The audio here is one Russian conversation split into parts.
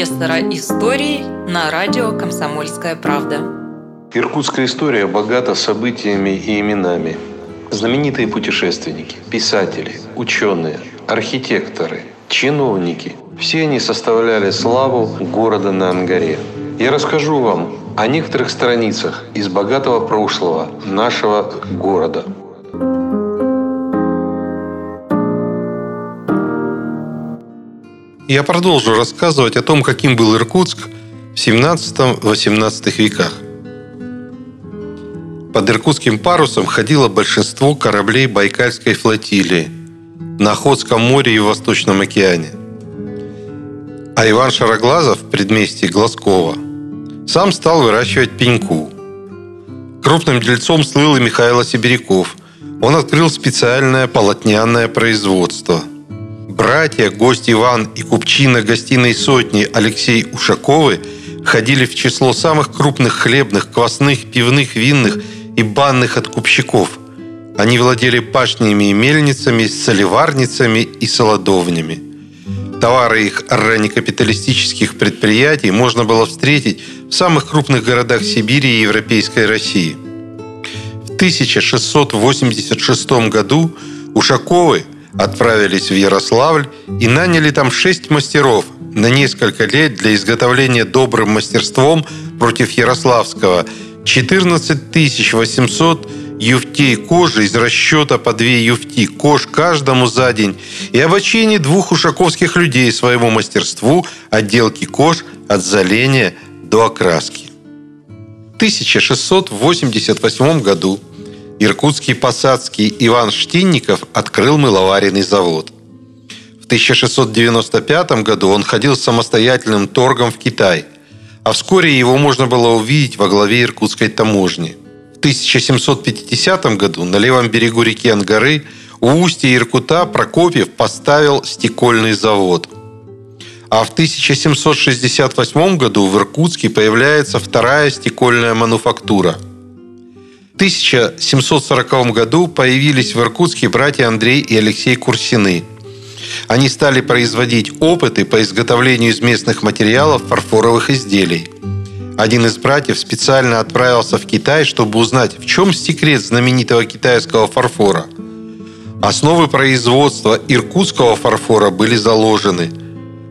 профессора истории на радио «Комсомольская правда». Иркутская история богата событиями и именами. Знаменитые путешественники, писатели, ученые, архитекторы, чиновники – все они составляли славу города на Ангаре. Я расскажу вам о некоторых страницах из богатого прошлого нашего города – я продолжу рассказывать о том, каким был Иркутск в 17-18 веках. Под Иркутским парусом ходило большинство кораблей Байкальской флотилии на Охотском море и в Восточном океане. А Иван Шароглазов в предместье Глазкова сам стал выращивать пеньку. Крупным дельцом слыл и Михаил Сибиряков. Он открыл специальное полотняное производство – Братья, гость Иван и купчина гостиной сотни Алексей Ушаковы ходили в число самых крупных хлебных, квасных, пивных, винных и банных откупщиков. Они владели пашнями и мельницами, солеварницами и солодовнями. Товары их раннекапиталистических предприятий можно было встретить в самых крупных городах Сибири и Европейской России. В 1686 году Ушаковы – отправились в Ярославль и наняли там шесть мастеров на несколько лет для изготовления добрым мастерством против Ярославского 14 800 юфтей кожи из расчета по две юфти кож каждому за день и обучение двух ушаковских людей своему мастерству отделки кож от заления до окраски. В 1688 году иркутский посадский Иван Штинников открыл мыловаренный завод. В 1695 году он ходил самостоятельным торгом в Китай, а вскоре его можно было увидеть во главе иркутской таможни. В 1750 году на левом берегу реки Ангары у устья Иркута Прокопьев поставил стекольный завод. А в 1768 году в Иркутске появляется вторая стекольная мануфактура – 1740 году появились в Иркутске братья Андрей и Алексей Курсины. Они стали производить опыты по изготовлению из местных материалов фарфоровых изделий. Один из братьев специально отправился в Китай, чтобы узнать, в чем секрет знаменитого китайского фарфора. Основы производства иркутского фарфора были заложены.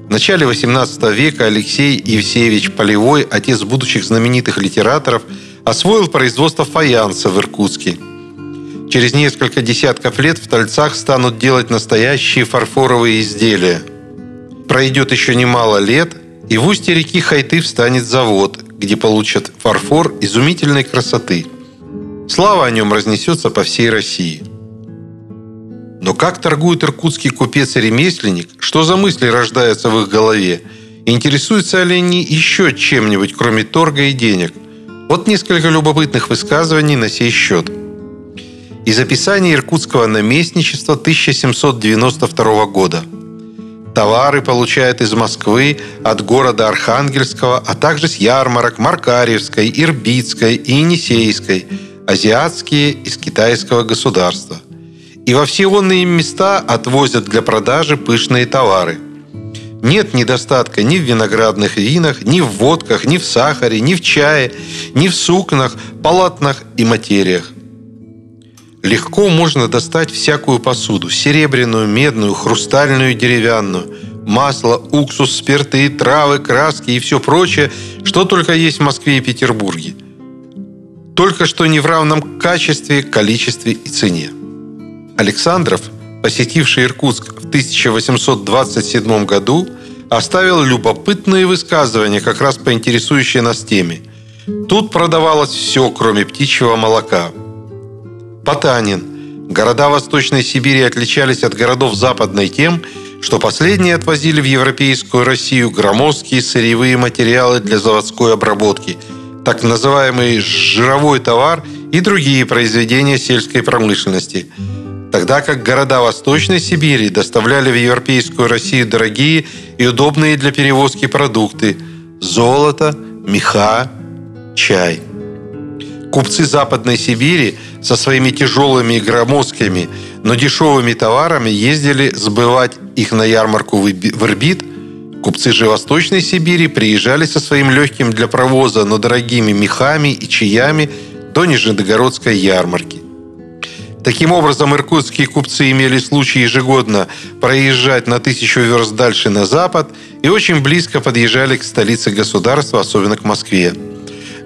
В начале XVIII века Алексей Евсеевич Полевой, отец будущих знаменитых литераторов – освоил производство фаянса в Иркутске. Через несколько десятков лет в Тольцах станут делать настоящие фарфоровые изделия. Пройдет еще немало лет, и в устье реки Хайты встанет завод, где получат фарфор изумительной красоты. Слава о нем разнесется по всей России. Но как торгует иркутский купец и ремесленник, что за мысли рождаются в их голове, интересуются ли они еще чем-нибудь, кроме торга и денег – вот несколько любопытных высказываний на сей счет. Из описания иркутского наместничества 1792 года. Товары получают из Москвы, от города Архангельского, а также с ярмарок Маркарьевской, Ирбитской и Енисейской, азиатские из китайского государства. И во все онные места отвозят для продажи пышные товары – нет недостатка ни в виноградных винах, ни в водках, ни в сахаре, ни в чае, ни в сукнах, полотнах и материях. Легко можно достать всякую посуду – серебряную, медную, хрустальную, деревянную, масло, уксус, спирты, травы, краски и все прочее, что только есть в Москве и Петербурге. Только что не в равном качестве, количестве и цене. Александров – посетивший Иркутск 1827 году, оставил любопытные высказывания, как раз по интересующей нас теме. Тут продавалось все, кроме птичьего молока. Потанин. Города Восточной Сибири отличались от городов Западной тем, что последние отвозили в Европейскую Россию громоздкие сырьевые материалы для заводской обработки, так называемый жировой товар и другие произведения сельской промышленности – тогда как города Восточной Сибири доставляли в Европейскую Россию дорогие и удобные для перевозки продукты – золото, меха, чай. Купцы Западной Сибири со своими тяжелыми и громоздкими, но дешевыми товарами ездили сбывать их на ярмарку в Ирбит, Купцы же Восточной Сибири приезжали со своим легким для провоза, но дорогими мехами и чаями до Нижегородской ярмарки. Таким образом, иркутские купцы имели случай ежегодно проезжать на тысячу верст дальше на запад и очень близко подъезжали к столице государства, особенно к Москве.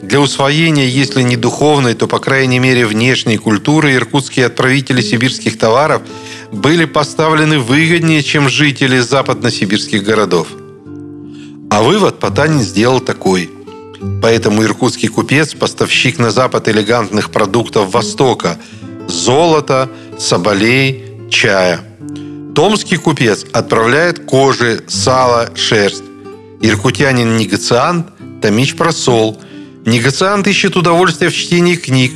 Для усвоения, если не духовной, то, по крайней мере, внешней культуры иркутские отправители сибирских товаров были поставлены выгоднее, чем жители западно-сибирских городов. А вывод Потанин сделал такой. Поэтому иркутский купец – поставщик на запад элегантных продуктов Востока – золота, соболей, чая. Томский купец отправляет кожи, сало, шерсть. Иркутянин-негациант – томич просол – Негациант ищет удовольствие в чтении книг,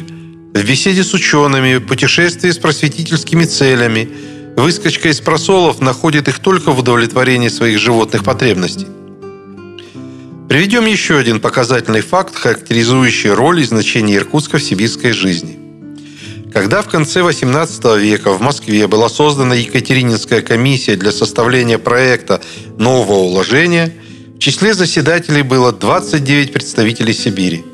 в беседе с учеными, путешествии с просветительскими целями. Выскочка из просолов находит их только в удовлетворении своих животных потребностей. Приведем еще один показательный факт, характеризующий роль и значение Иркутска в сибирской жизни. Когда в конце XVIII века в Москве была создана Екатерининская комиссия для составления проекта нового уложения – в числе заседателей было 29 представителей Сибири.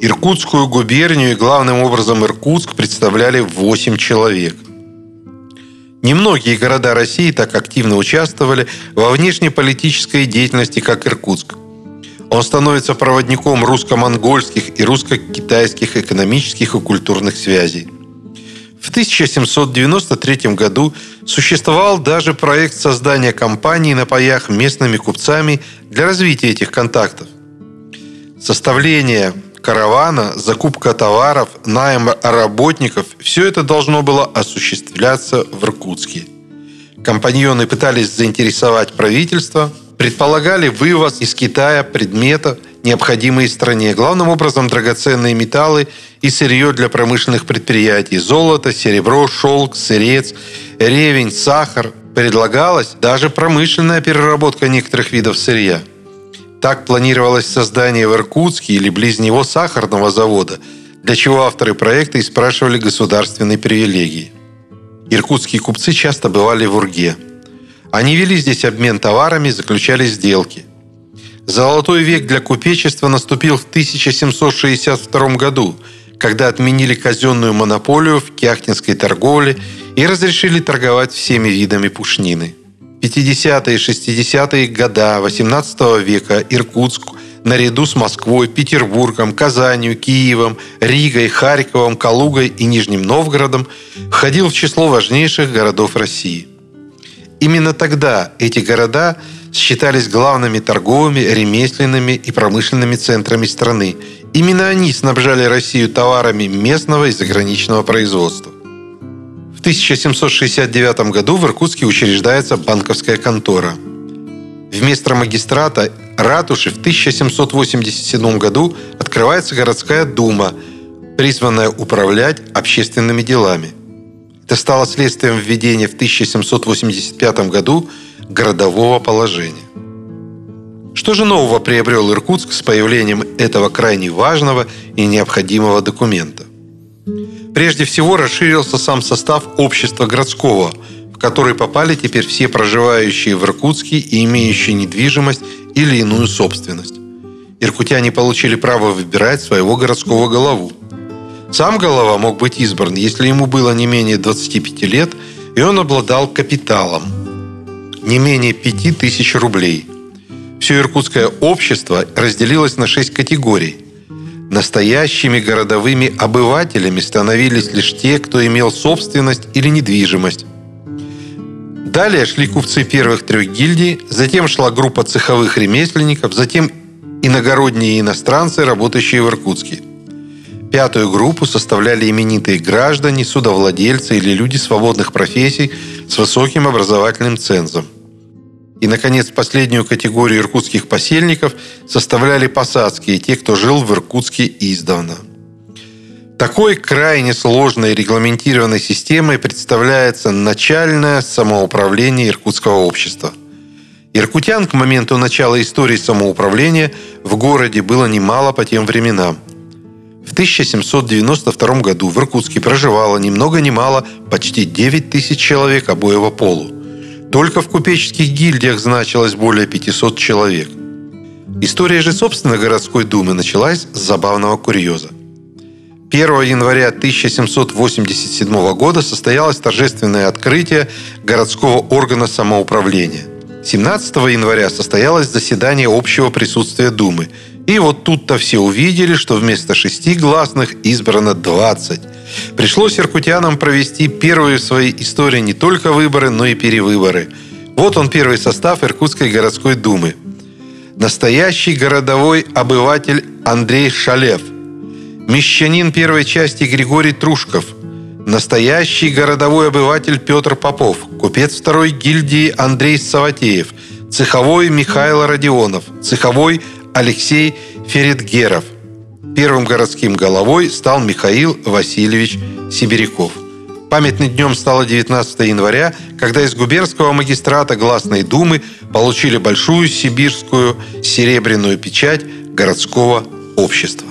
Иркутскую губернию и главным образом Иркутск представляли 8 человек. Немногие города России так активно участвовали во внешнеполитической деятельности, как Иркутск. Он становится проводником русско-монгольских и русско-китайских экономических и культурных связей. В 1793 году существовал даже проект создания компании на паях местными купцами для развития этих контактов. Составление каравана, закупка товаров, найм работников – все это должно было осуществляться в Иркутске. Компаньоны пытались заинтересовать правительство, предполагали вывоз из Китая предметов, необходимые стране. Главным образом драгоценные металлы и сырье для промышленных предприятий. Золото, серебро, шелк, сырец, ревень, сахар. Предлагалась даже промышленная переработка некоторых видов сырья. Так планировалось создание в Иркутске или близ него сахарного завода, для чего авторы проекта и спрашивали государственные привилегии. Иркутские купцы часто бывали в Урге. Они вели здесь обмен товарами, заключали сделки – Золотой век для купечества наступил в 1762 году, когда отменили казенную монополию в кяхтинской торговле и разрешили торговать всеми видами пушнины. В 50-е и 60-е года XVIII века Иркутск наряду с Москвой, Петербургом, Казанью, Киевом, Ригой, Харьковом, Калугой и Нижним Новгородом входил в число важнейших городов России. Именно тогда эти города – считались главными торговыми, ремесленными и промышленными центрами страны. Именно они снабжали Россию товарами местного и заграничного производства. В 1769 году в Иркутске учреждается банковская контора. Вместо магистрата ратуши в 1787 году открывается городская дума, призванная управлять общественными делами. Это стало следствием введения в 1785 году городового положения. Что же нового приобрел Иркутск с появлением этого крайне важного и необходимого документа? Прежде всего расширился сам состав общества городского, в который попали теперь все проживающие в Иркутске и имеющие недвижимость или иную собственность. Иркутяне получили право выбирать своего городского голову. Сам голова мог быть избран, если ему было не менее 25 лет, и он обладал капиталом – не менее 5000 рублей. Все иркутское общество разделилось на шесть категорий. Настоящими городовыми обывателями становились лишь те, кто имел собственность или недвижимость. Далее шли купцы первых трех гильдий, затем шла группа цеховых ремесленников, затем иногородние иностранцы, работающие в Иркутске. Пятую группу составляли именитые граждане, судовладельцы или люди свободных профессий с высоким образовательным цензом. И, наконец, последнюю категорию иркутских посельников составляли посадские, те, кто жил в Иркутске издавна. Такой крайне сложной регламентированной системой представляется начальное самоуправление иркутского общества. Иркутян к моменту начала истории самоуправления в городе было немало по тем временам. В 1792 году в Иркутске проживало ни много ни мало почти 9 тысяч человек обоего полу. Только в купеческих гильдиях значилось более 500 человек. История же, собственно, городской думы началась с забавного курьеза. 1 января 1787 года состоялось торжественное открытие городского органа самоуправления. 17 января состоялось заседание общего присутствия Думы. И вот тут-то все увидели, что вместо шести гласных избрано 20. Пришлось иркутянам провести первые в своей истории не только выборы, но и перевыборы. Вот он первый состав Иркутской городской думы. Настоящий городовой обыватель Андрей Шалев – Мещанин первой части Григорий Трушков. Настоящий городовой обыватель Петр Попов. Купец второй гильдии Андрей Саватеев. Цеховой Михаил Родионов. Цеховой Алексей Феридгеров. Первым городским головой стал Михаил Васильевич Сибиряков. Памятным днем стало 19 января, когда из губернского магистрата Гласной Думы получили большую сибирскую серебряную печать городского общества.